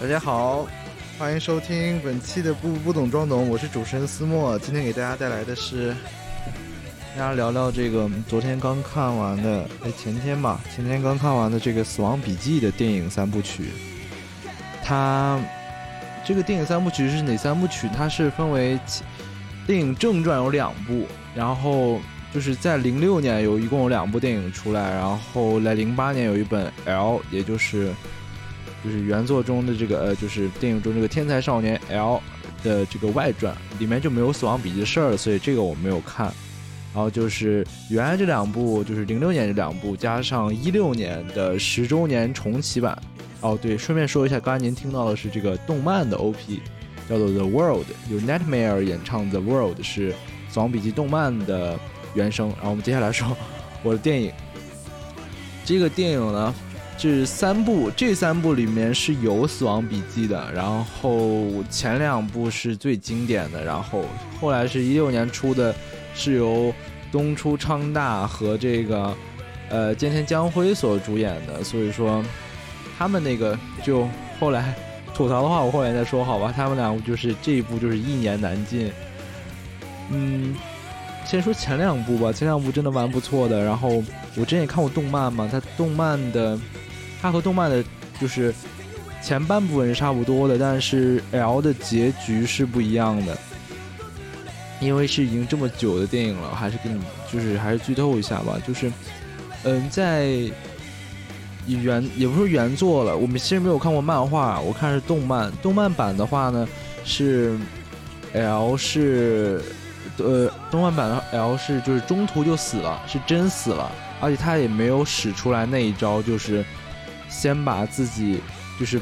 大家好，欢迎收听本期的不不懂装懂，我是主持人思墨。今天给大家带来的是，大家聊聊这个昨天刚看完的，哎，前天吧，前天刚看完的这个《死亡笔记》的电影三部曲。它这个电影三部曲是哪三部曲？它是分为电影正传有两部，然后就是在零六年有一共有两部电影出来，然后在零八年有一本 L，也就是。就是原作中的这个呃，就是电影中这个天才少年 L 的这个外传，里面就没有死亡笔记的事儿，所以这个我没有看。然后就是原来这两部，就是零六年这两部，加上一六年的十周年重启版。哦，对，顺便说一下，刚才您听到的是这个动漫的 OP，叫做 The World，由 Nightmare 演唱 The World 是死亡笔记动漫的原声。然后我们接下来说我的电影，这个电影呢。这三部，这三部里面是有《死亡笔记》的，然后前两部是最经典的，然后后来是一六年出的，是由东出昌大和这个呃菅田将晖所主演的，所以说他们那个就后来吐槽的话，我后来再说好吧。他们两部就是这一部就是一言难尽，嗯，先说前两部吧，前两部真的蛮不错的。然后我之前也看过动漫嘛，它动漫的。它和动漫的，就是前半部分是差不多的，但是 L 的结局是不一样的。因为是已经这么久的电影了，还是跟你就是还是剧透一下吧。就是，嗯，在原也不是原作了，我们其实没有看过漫画，我看是动漫。动漫版的话呢，是 L 是呃，动漫版的 L 是就是中途就死了，是真死了，而且他也没有使出来那一招，就是。先把自己，就是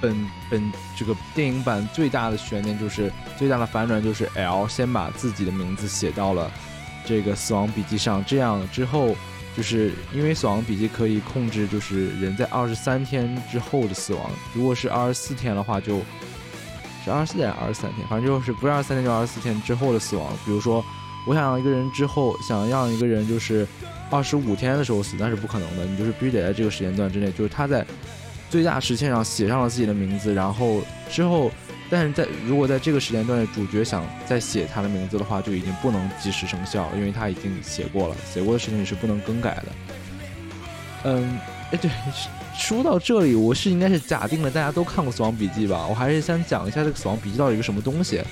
本本这个电影版最大的悬念，就是最大的反转，就是 L 先把自己的名字写到了这个死亡笔记上。这样之后，就是因为死亡笔记可以控制，就是人在二十三天之后的死亡。如果是二十四天的话，就是二十四天还是二十三天，反正就是不是二十三天就二十四天之后的死亡。比如说，我想让一个人之后，想让一个人就是。二十五天的时候死那是不可能的，你就是必须得在这个时间段之内，就是他在最大时限上写上了自己的名字，然后之后，但是在如果在这个时间段主角想再写他的名字的话，就已经不能及时生效，因为他已经写过了，写过的事情是不能更改的。嗯，哎，对，说到这里，我是应该是假定了大家都看过《死亡笔记》吧？我还是先讲一下这个《死亡笔记》到底是个什么东西。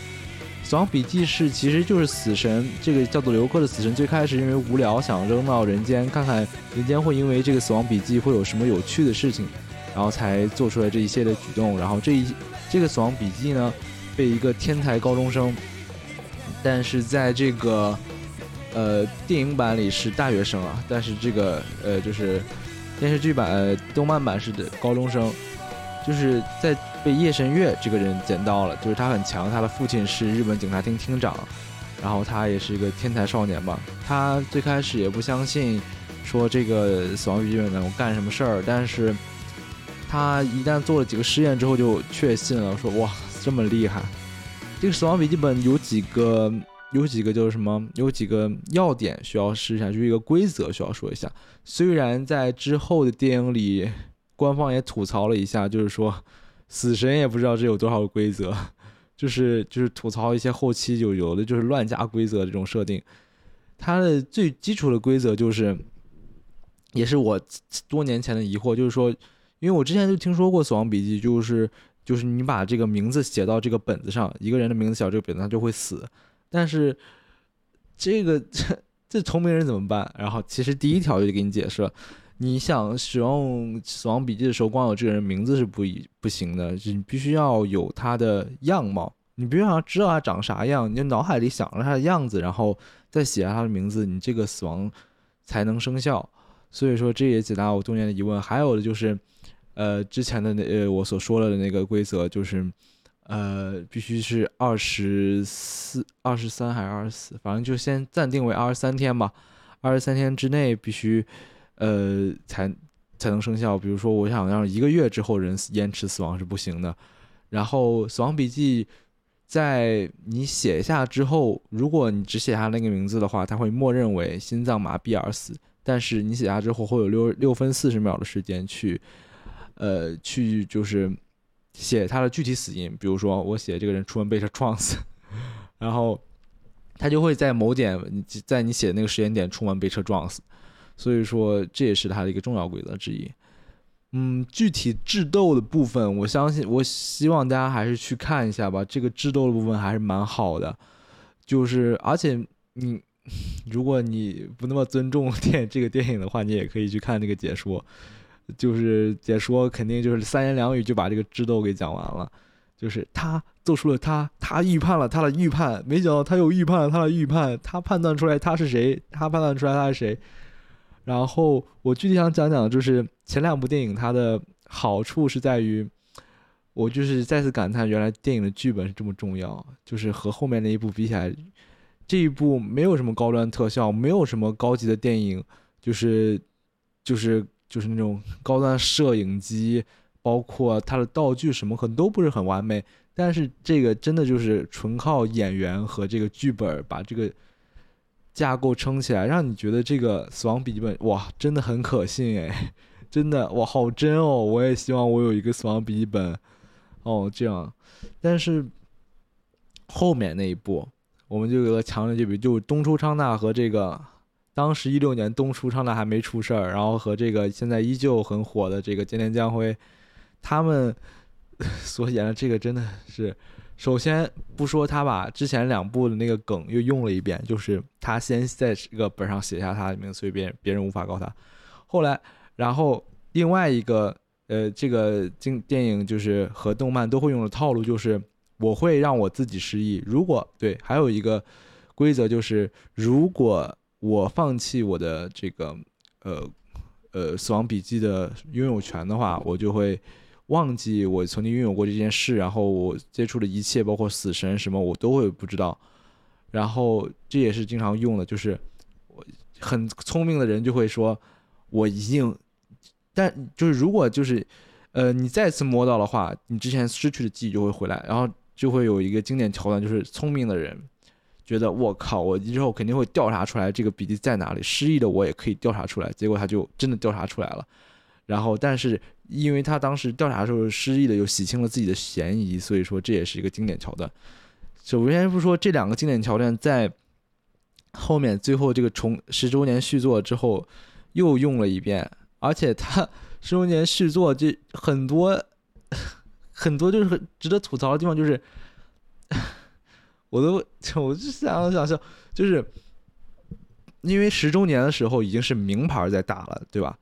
死亡笔记是，其实就是死神这个叫做刘克的死神，最开始因为无聊想扔到人间看看人间会因为这个死亡笔记会有什么有趣的事情，然后才做出来这一系列举动。然后这一这个死亡笔记呢，被一个天才高中生，但是在这个呃电影版里是大学生啊，但是这个呃就是电视剧版、动漫版是的高中生，就是在。被夜神月这个人捡到了，就是他很强，他的父亲是日本警察厅厅长，然后他也是一个天才少年吧。他最开始也不相信，说这个死亡笔记本能干什么事儿，但是他一旦做了几个试验之后就确信了，说哇这么厉害。这个死亡笔记本有几个有几个就是什么有几个要点需要试一下，就是一个规则需要说一下。虽然在之后的电影里，官方也吐槽了一下，就是说。死神也不知道这有多少规则，就是就是吐槽一些后期就有的就是乱加规则这种设定。它的最基础的规则就是，也是我多年前的疑惑，就是说，因为我之前就听说过死亡笔记，就是就是你把这个名字写到这个本子上，一个人的名字写到这个本子上就会死。但是这个这 这聪明人怎么办？然后其实第一条就给你解释了。你想使用死亡笔记的时候，光有这个人名字是不不行的，你必须要有他的样貌，你必须要知道他长啥样，你就脑海里想着他的样子，然后再写下他的名字，你这个死亡才能生效。所以说，这也解答我多年的疑问。还有的就是，呃，之前的那呃我所说的那个规则，就是呃必须是二十四、二十三还是二十四，反正就先暂定为二十三天吧。二十三天之内必须。呃，才才能生效。比如说，我想让一个月之后人延迟死亡是不行的。然后，死亡笔记在你写下之后，如果你只写下那个名字的话，它会默认为心脏麻痹而死。但是你写下之后，会有六六分四十秒的时间去，呃，去就是写他的具体死因，比如说我写这个人出门被车撞死，然后他就会在某点，在你写的那个时间点出门被车撞死，所以说这也是他的一个重要规则之一。嗯，具体智斗的部分，我相信，我希望大家还是去看一下吧。这个智斗的部分还是蛮好的，就是而且你 如果你不那么尊重电这个电影的话，你也可以去看那个解说。就是解说肯定就是三言两语就把这个智斗给讲完了，就是他做出了他他预判了他的预判，没想到他又预判了他的预判，他判断出来他是谁，他判断出来他是谁。然后我具体想讲讲，就是前两部电影它的好处是在于，我就是再次感叹原来电影的剧本是这么重要，就是和后面那一部比起来，这一部没有什么高端特效，没有什么高级的电影，就是就是。就是那种高端摄影机，包括它的道具什么可能都不是很完美，但是这个真的就是纯靠演员和这个剧本把这个架构撑起来，让你觉得这个《死亡笔记本》哇，真的很可信哎，真的哇，好真哦！我也希望我有一个《死亡笔记本》哦，这样。但是后面那一部，我们就有个强烈对比，就东出昌大和这个。当时一六年东出昌大还没出事儿，然后和这个现在依旧很火的这个菅田将晖，他们所演的这个真的是，首先不说他把之前两部的那个梗又用了一遍，就是他先在这个本上写下他的名字，所以别人别人无法告他。后来，然后另外一个呃，这个经电影就是和动漫都会用的套路，就是我会让我自己失忆。如果对，还有一个规则就是如果。我放弃我的这个，呃，呃，《死亡笔记》的拥有权的话，我就会忘记我曾经拥有过这件事，然后我接触的一切，包括死神什么，我都会不知道。然后这也是经常用的，就是我很聪明的人就会说，我已经，但就是如果就是，呃，你再次摸到的话，你之前失去的记忆就会回来，然后就会有一个经典桥段，就是聪明的人。觉得我靠，我之后肯定会调查出来这个笔记在哪里，失忆的我也可以调查出来。结果他就真的调查出来了，然后但是因为他当时调查的时候失忆的，又洗清了自己的嫌疑，所以说这也是一个经典桥段。首先不说这两个经典桥段在后面最后这个重十周年续作之后又用了一遍，而且他十周年续作这很多 很多就是很值得吐槽的地方就是。我都，我就想想笑，就是因为十周年的时候已经是名牌在打了，对吧？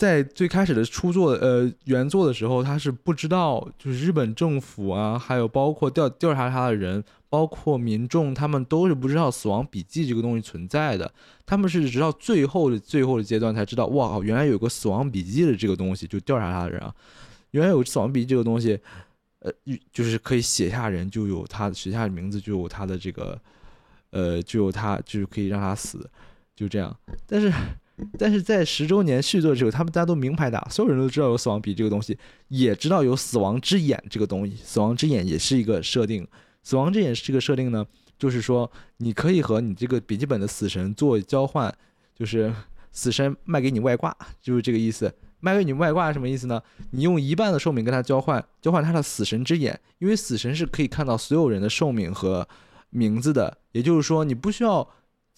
在最开始的初作，呃，原作的时候，他是不知道，就是日本政府啊，还有包括调调查他的人，包括民众，他们都是不知道《死亡笔记》这个东西存在的。他们是直到最后的最后的阶段才知道，哇，原来有个《死亡笔记》的这个东西，就调查他的人啊，原来有《死亡笔记》这个东西。呃，就是可以写下人，就有他写下的名字，就有他的这个，呃，就有他，就是可以让他死，就这样。但是，但是在十周年续作的时候，他们大家都明牌打，所有人都知道有死亡笔这个东西，也知道有死亡之眼这个东西。死亡之眼也是一个设定，死亡之眼这个设定呢，就是说你可以和你这个笔记本的死神做交换，就是死神卖给你外挂，就是这个意思。卖给你外挂什么意思呢？你用一半的寿命跟他交换，交换他的死神之眼，因为死神是可以看到所有人的寿命和名字的。也就是说，你不需要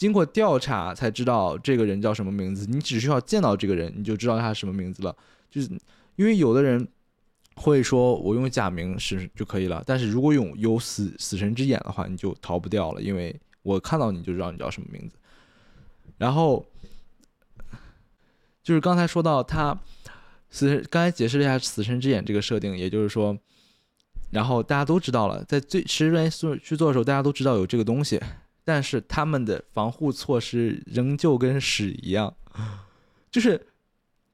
经过调查才知道这个人叫什么名字，你只需要见到这个人，你就知道他什么名字了。就是因为有的人会说我用假名是就可以了，但是如果用有死死神之眼的话，你就逃不掉了，因为我看到你就知道你叫什么名字。然后。就是刚才说到他死神，刚才解释了一下死神之眼这个设定，也就是说，然后大家都知道了，在最十元素去做的时候，大家都知道有这个东西，但是他们的防护措施仍旧跟屎一样。就是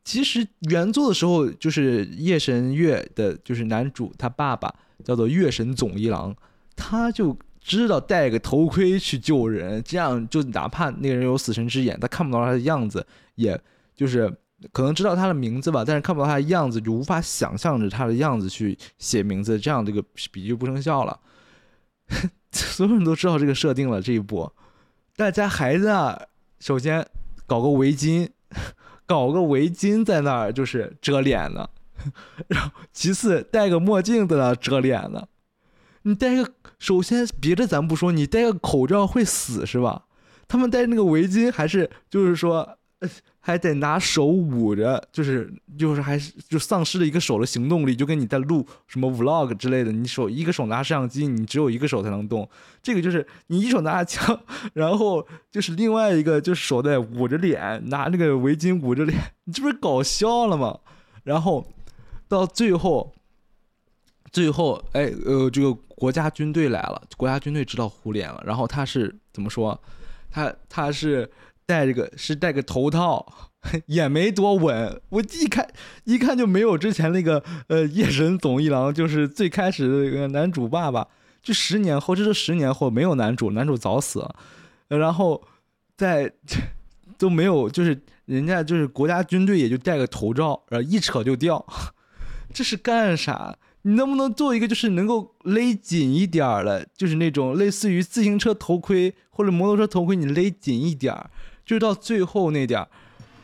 其实原作的时候，就是夜神月的，就是男主他爸爸叫做月神总一郎，他就知道戴个头盔去救人，这样就哪怕那个人有死神之眼，他看不到他的样子也。就是可能知道他的名字吧，但是看不到他的样子，就无法想象着他的样子去写名字，这样这个笔就不生效了。所有人都知道这个设定了，这一步，大家还在那，首先搞个围巾，搞个围巾在那儿就是遮脸呢，然后其次戴个墨镜在那遮脸呢。你戴个，首先别的咱不说，你戴个口罩会死是吧？他们戴那个围巾还是就是说。还得拿手捂着，就是就是还是就丧失了一个手的行动力，就跟你在录什么 vlog 之类的，你手一个手拿摄像机，你只有一个手才能动。这个就是你一手拿着枪，然后就是另外一个就手在捂着脸，拿那个围巾捂着脸，你这不是搞笑了吗？然后到最后，最后哎呃，这个国家军队来了，国家军队知道胡脸了，然后他是怎么说？他他是。戴这个是戴个头套，也没多稳。我一看一看就没有之前那个呃夜神总一郎，就是最开始的那个男主爸爸。就十年后，这是十年后没有男主，男主早死了。然后在 都没有，就是人家就是国家军队也就戴个头罩，然后一扯就掉。这是干啥？你能不能做一个就是能够勒紧一点儿的，就是那种类似于自行车头盔或者摩托车头盔，你勒紧一点儿。就到最后那点儿，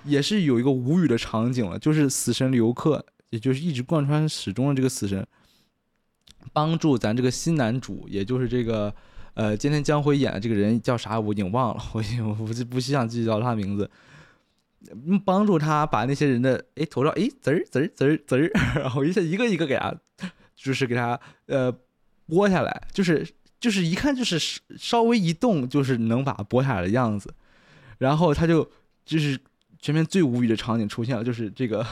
也是有一个无语的场景了，就是死神刘克，也就是一直贯穿始终的这个死神，帮助咱这个新男主，也就是这个呃，今天将会演的这个人叫啥，我已经忘了，我已经我不不想记叫他名字，帮助他把那些人的哎头上哎滋儿滋儿滋儿滋儿，然后一下一个一个给他，就是给他呃剥下来，就是就是一看就是稍微一动就是能把剥下来的样子。然后他就就是全片最无语的场景出现了，就是这个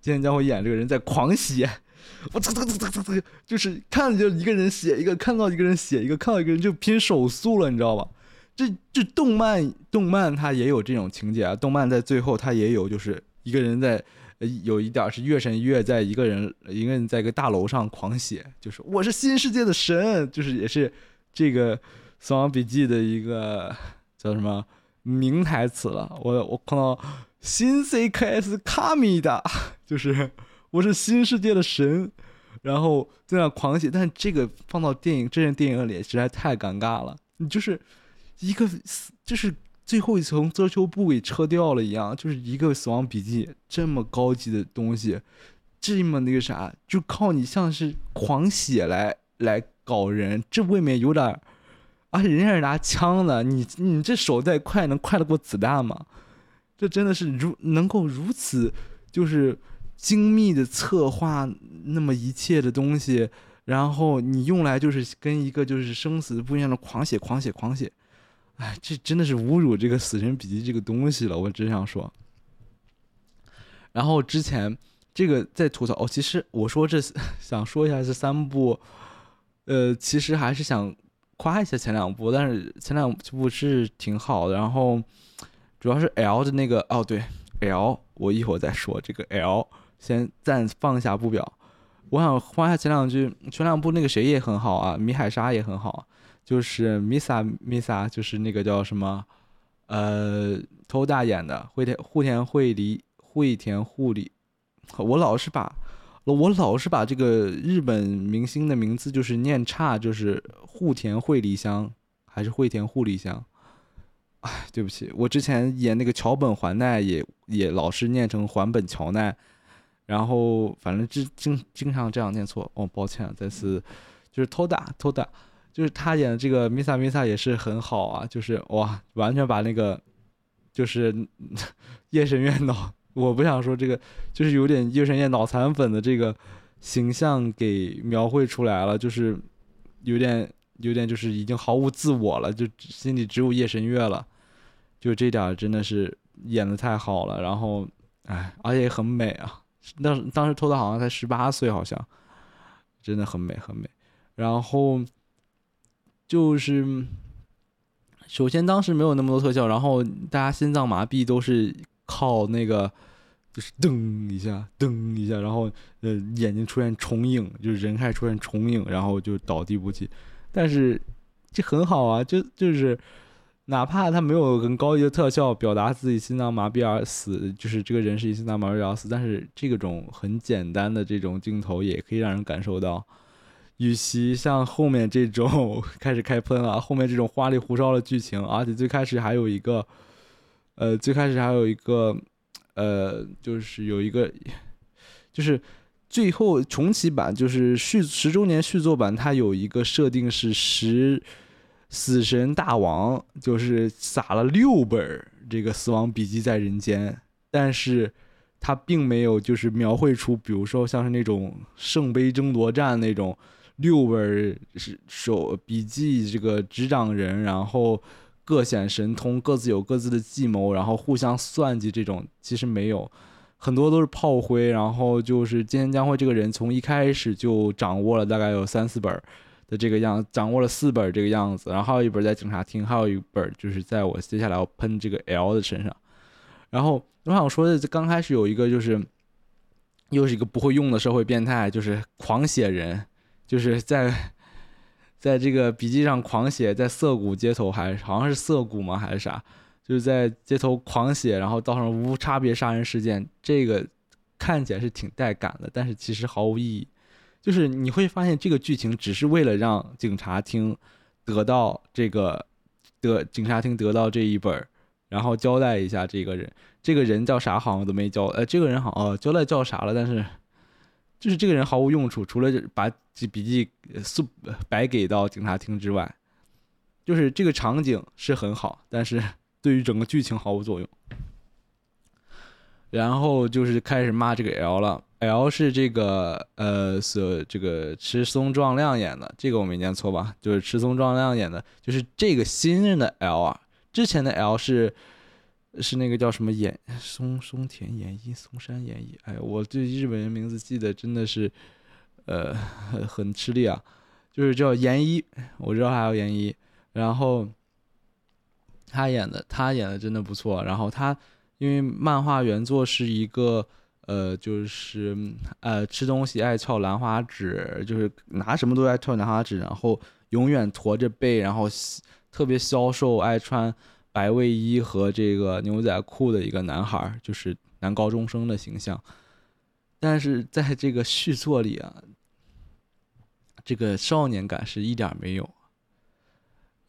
今天将会演这个人在狂写，我啧啧啧啧啧，就是看着就一个人写一个，看到一个人写一个，看到一个人就拼手速了，你知道吧？这这动漫动漫它也有这种情节啊，动漫在最后它也有就是一个人在有一点是月神月在一个人一个人在一个大楼上狂写，就是我是新世界的神，就是也是这个《死亡笔记》的一个叫什么？名台词了，我我看到新 CKS 卡米的，就是我是新世界的神，然后在那狂写，但这个放到电影真人电影里实在太尴尬了，你就是一个就是最后一层遮羞布给撤掉了一样，就是一个死亡笔记这么高级的东西，这么那个啥，就靠你像是狂写来来搞人，这未免有点。而且人家是拿枪的，你你这手再快，能快得过子弹吗？这真的是如能够如此，就是精密的策划那么一切的东西，然后你用来就是跟一个就是生死不一样的狂写狂写狂写，哎，这真的是侮辱这个《死神笔记》这个东西了。我只想说，然后之前这个在吐槽哦，其实我说这 想说一下这三部，呃，其实还是想。夸一下前两部，但是前两部是挺好的。然后主要是 L 的那个哦，对 L，我一会儿再说这个 L，先暂放下不表。我想夸一下前两句，前两部那个谁也很好啊，米海沙也很好，就是 Misa Misa，就是那个叫什么呃，偷大演的惠田户田惠梨惠田护理，我老是把。我老是把这个日本明星的名字就是念差，就是户田惠梨香还是惠田护理香？哎，对不起，我之前演那个桥本环奈也也老是念成环本桥奈，然后反正经经经常这样念错。哦，抱歉，再次就是偷打偷打，就是他演的这个 Misa Misa 也是很好啊，就是哇，完全把那个就是 夜神月脑。我不想说这个，就是有点夜神月脑残粉的这个形象给描绘出来了，就是有点有点就是已经毫无自我了，就心里只有夜神月了，就这点真的是演的太好了。然后，哎，而且很美啊。当当时偷的好像才十八岁，好像真的很美很美。然后就是首先当时没有那么多特效，然后大家心脏麻痹都是。靠那个，就是噔一下，噔一下，然后呃眼睛出现重影，就是人开始出现重影，然后就倒地不起。但是这很好啊，就就是哪怕他没有很高级的特效表达自己心脏麻痹而死，就是这个人是心脏麻痹而死，但是这种很简单的这种镜头也可以让人感受到，与其像后面这种 开始开喷了，后面这种花里胡哨的剧情，而且最开始还有一个。呃，最开始还有一个，呃，就是有一个，就是最后重启版就是续十周年续作版，它有一个设定是十死神大王，就是撒了六本这个死亡笔记在人间，但是他并没有就是描绘出，比如说像是那种圣杯争夺战那种六本是手笔记这个执掌人，然后各显神通，各自有各自的计谋，然后互相算计这种，其实没有。很多都是炮灰，然后就是今天将会这个人从一开始就掌握了大概有三四本的这个样，掌握了四本这个样子，然后还有一本在警察厅，还有一本就是在我接下来要喷这个 L 的身上。然后我想说的，刚开始有一个就是又是一个不会用的社会变态，就是狂写人，就是在在这个笔记上狂写，在涩谷街头还好像是涩谷吗还是啥？就是在街头狂写，然后造成无差别杀人事件，这个看起来是挺带感的，但是其实毫无意义。就是你会发现，这个剧情只是为了让警察厅得到这个得警察厅得到这一本，然后交代一下这个人，这个人叫啥好像都没交，呃，这个人好哦交代叫啥了，但是就是这个人毫无用处，除了把笔记送白给到警察厅之外，就是这个场景是很好，但是。对于整个剧情毫无作用，然后就是开始骂这个 L 了。L 是这个呃，所这个赤松壮亮演的，这个我没念错吧？就是赤松壮亮演的，就是这个新任的 L 啊。之前的 L 是是那个叫什么演松松田演一、松山演一。哎，我对日本人名字记得真的是呃很吃力啊。就是叫研一，我知道还有研一，然后。他演的，他演的真的不错。然后他，因为漫画原作是一个，呃，就是呃，吃东西爱翘兰花指，就是拿什么都爱翘兰花指，然后永远驼着背，然后特别消瘦，爱穿白卫衣和这个牛仔裤的一个男孩，就是男高中生的形象。但是在这个续作里啊，这个少年感是一点没有。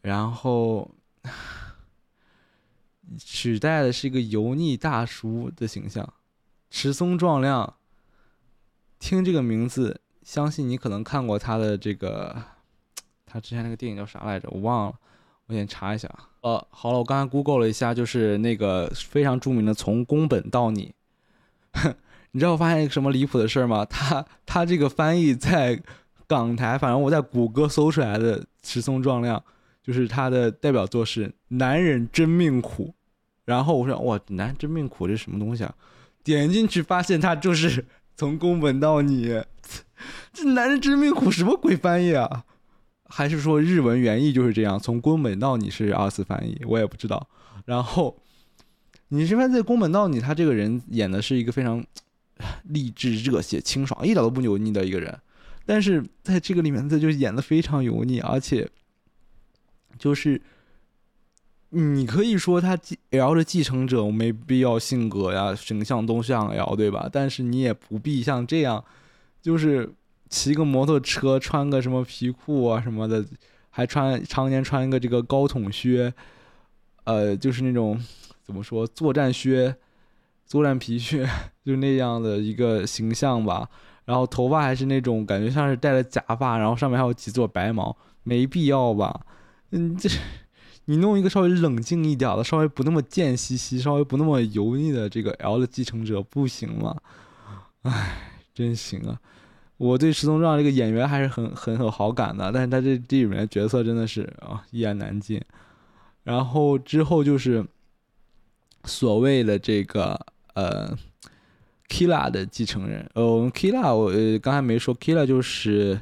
然后。取代的是一个油腻大叔的形象，持松壮亮。听这个名字，相信你可能看过他的这个，他之前那个电影叫啥来着？我忘了，我先查一下。呃，好了，我刚才 Google 了一下，就是那个非常著名的《从宫本到你》。你知道我发现一个什么离谱的事儿吗？他他这个翻译在港台，反正我在谷歌搜出来的持松壮亮，就是他的代表作是《男人真命苦》。然后我说哇，男人真命苦这什么东西啊？点进去发现他就是从宫本到你，这男人真命苦什么鬼翻译啊？还是说日文原意就是这样？从宫本到你是二次翻译，我也不知道。然后你这边在宫本到你，他这个人演的是一个非常励志、热血、清爽，一点都不油腻的一个人。但是在这个里面，他就演的非常油腻，而且就是。你可以说他 L 的继承者我没必要性格呀，形象都像 L 对吧？但是你也不必像这样，就是骑个摩托车，穿个什么皮裤啊什么的，还穿常年穿一个这个高筒靴，呃，就是那种怎么说作战靴、作战皮靴，就那样的一个形象吧。然后头发还是那种感觉像是戴了假发，然后上面还有几撮白毛，没必要吧？嗯，这。你弄一个稍微冷静一点的，稍微不那么贱兮兮，稍微不那么油腻的这个 L 的继承者不行吗？唉，真行啊！我对石松壮这个演员还是很很有好感的，但是他这这里面角色真的是啊一言难尽。然后之后就是所谓的这个呃，Kila 的继承人，呃，我们 Kila 我呃刚才没说 Killa 就是。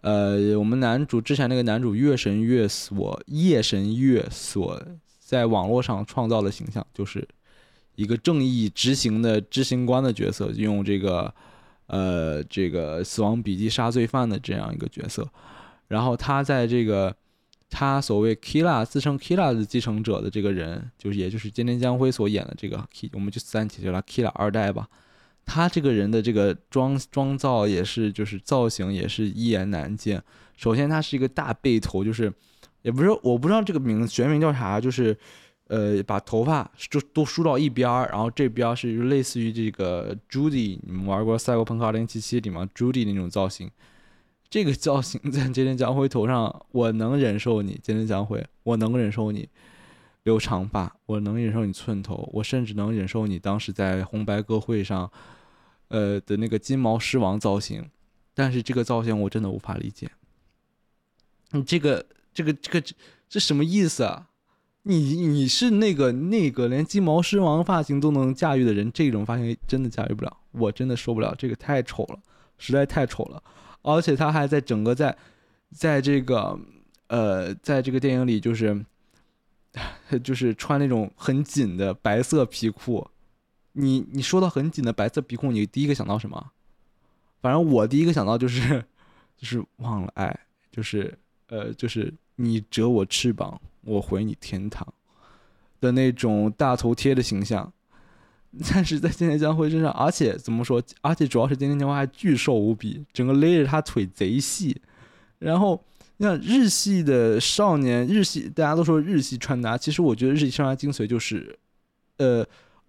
呃，我们男主之前那个男主月神月所夜神月所在网络上创造的形象，就是一个正义执行的执行官的角色，用这个呃这个死亡笔记杀罪犯的这样一个角色。然后他在这个他所谓 Killa 自称 Killa 的继承者的这个人，就是也就是菅田将晖所演的这个 K，我们就暂且叫他 Killa 二代吧。他这个人的这个妆妆造也是，就是造型也是一言难尽。首先，他是一个大背头，就是也不是我不知道这个名字全名叫啥，就是呃，把头发就都梳到一边儿，然后这边是类似于这个 Judy，你们玩过《赛博朋克2077》里吗？Judy 那种造型，这个造型在菅田将晖头上，我能忍受你菅田将晖，我能忍受你留长发，我能忍受你寸头，我甚至能忍受你当时在红白歌会上，呃的那个金毛狮王造型，但是这个造型我真的无法理解。你这个这个这个这这什么意思啊？你你是那个那个连金毛狮王发型都能驾驭的人，这种发型真的驾驭不了，我真的受不了，这个太丑了，实在太丑了，而且他还在整个在，在这个呃，在这个电影里就是就是穿那种很紧的白色皮裤，你你说到很紧的白色皮裤，你第一个想到什么？反正我第一个想到就是就是忘了爱，就是呃就是你折我翅膀。我回你天堂的那种大头贴的形象，但是在今田将晖身上，而且怎么说？而且主要是今田将晖还巨瘦无比，整个勒着他腿贼细。然后像日系的少年，日系大家都说日系穿搭，其实我觉得日系穿搭精髓就是，呃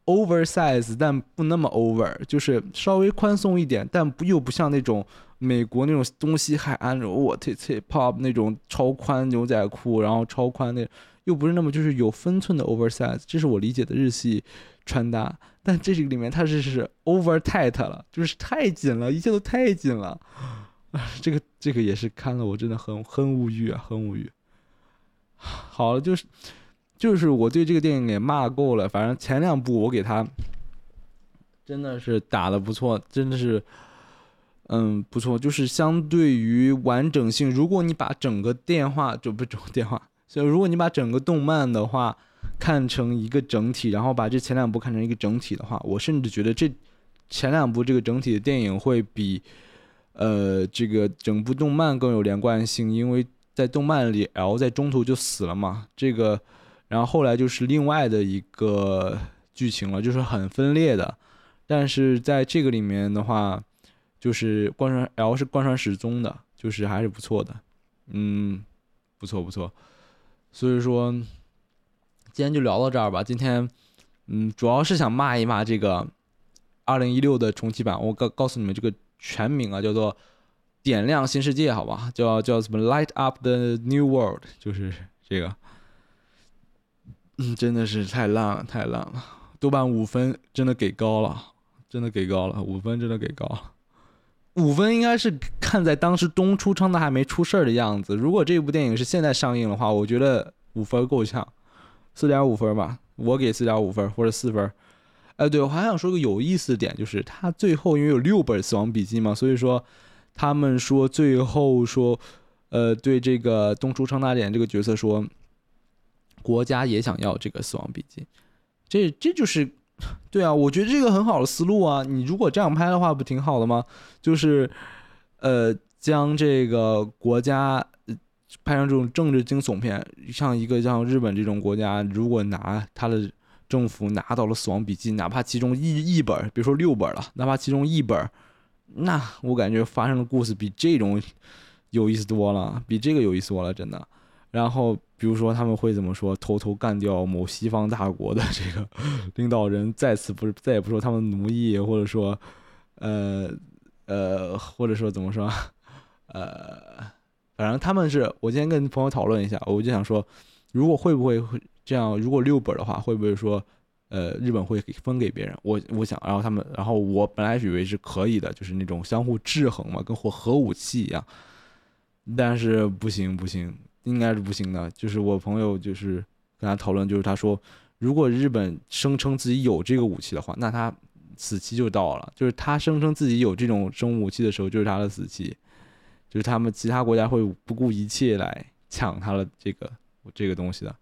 ，oversize，但不那么 over，就是稍微宽松一点，但不又不像那种。美国那种东西海岸那种，我特特 pop 那种超宽牛仔裤，然后超宽那又不是那么就是有分寸的 oversize，这是我理解的日系穿搭。但这个里面它是是 over tight 了，就是太紧了，一切都太紧了。这个这个也是看了我真的很很无语啊，很无语。好了，就是就是我对这个电影也骂够了，反正前两部我给他真的是打的不错，真的是。嗯，不错，就是相对于完整性，如果你把整个电话就不整个电话，所以如果你把整个动漫的话看成一个整体，然后把这前两部看成一个整体的话，我甚至觉得这前两部这个整体的电影会比呃这个整部动漫更有连贯性，因为在动漫里 L 在中途就死了嘛，这个然后后来就是另外的一个剧情了，就是很分裂的，但是在这个里面的话。就是贯穿 L 是贯穿始终的，就是还是不错的，嗯，不错不错。所以说，今天就聊到这儿吧。今天，嗯，主要是想骂一骂这个二零一六的重启版。我告告诉你们这个全名啊，叫做《点亮新世界》，好吧？叫叫什么 “Light Up the New World”，就是这个。嗯，真的是太烂了，太烂了。豆瓣五分真的给高了，真的给高了，五分真的给高了。五分应该是看在当时东出昌大还没出事儿的样子。如果这部电影是现在上映的话，我觉得五分够呛，四点五分吧，我给四点五分或者四分。哎，对我还想说个有意思的点，就是他最后因为有六本死亡笔记嘛，所以说他们说最后说，呃，对这个东出昌大典这个角色说，国家也想要这个死亡笔记，这这就是。对啊，我觉得这个很好的思路啊！你如果这样拍的话，不挺好的吗？就是，呃，将这个国家拍成这种政治惊悚片，像一个像日本这种国家，如果拿他的政府拿到了《死亡笔记》，哪怕其中一一本，比如说六本了，哪怕其中一本，那我感觉发生的故事比这种有意思多了，比这个有意思多了，真的。然后。比如说他们会怎么说？偷偷干掉某西方大国的这个领导人，再次不是再也不说他们奴役，或者说，呃呃，或者说怎么说？呃，反正他们是我今天跟朋友讨论一下，我就想说，如果会不会这样？如果六本的话，会不会说，呃，日本会分给别人？我我想，然后他们，然后我本来以为是可以的，就是那种相互制衡嘛，跟核核武器一样，但是不行不行。应该是不行的，就是我朋友就是跟他讨论，就是他说，如果日本声称自己有这个武器的话，那他死期就到了。就是他声称自己有这种生物武器的时候，就是他的死期，就是他们其他国家会不顾一切来抢他的这个这个东西的。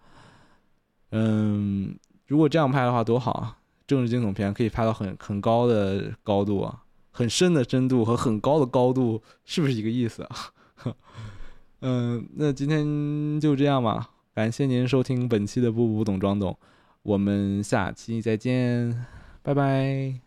嗯，如果这样拍的话多好啊！政治惊悚片可以拍到很很高的高度啊，很深的深度和很高的高度，是不是一个意思啊？嗯，那今天就这样吧。感谢您收听本期的不不懂装懂，我们下期再见，拜拜。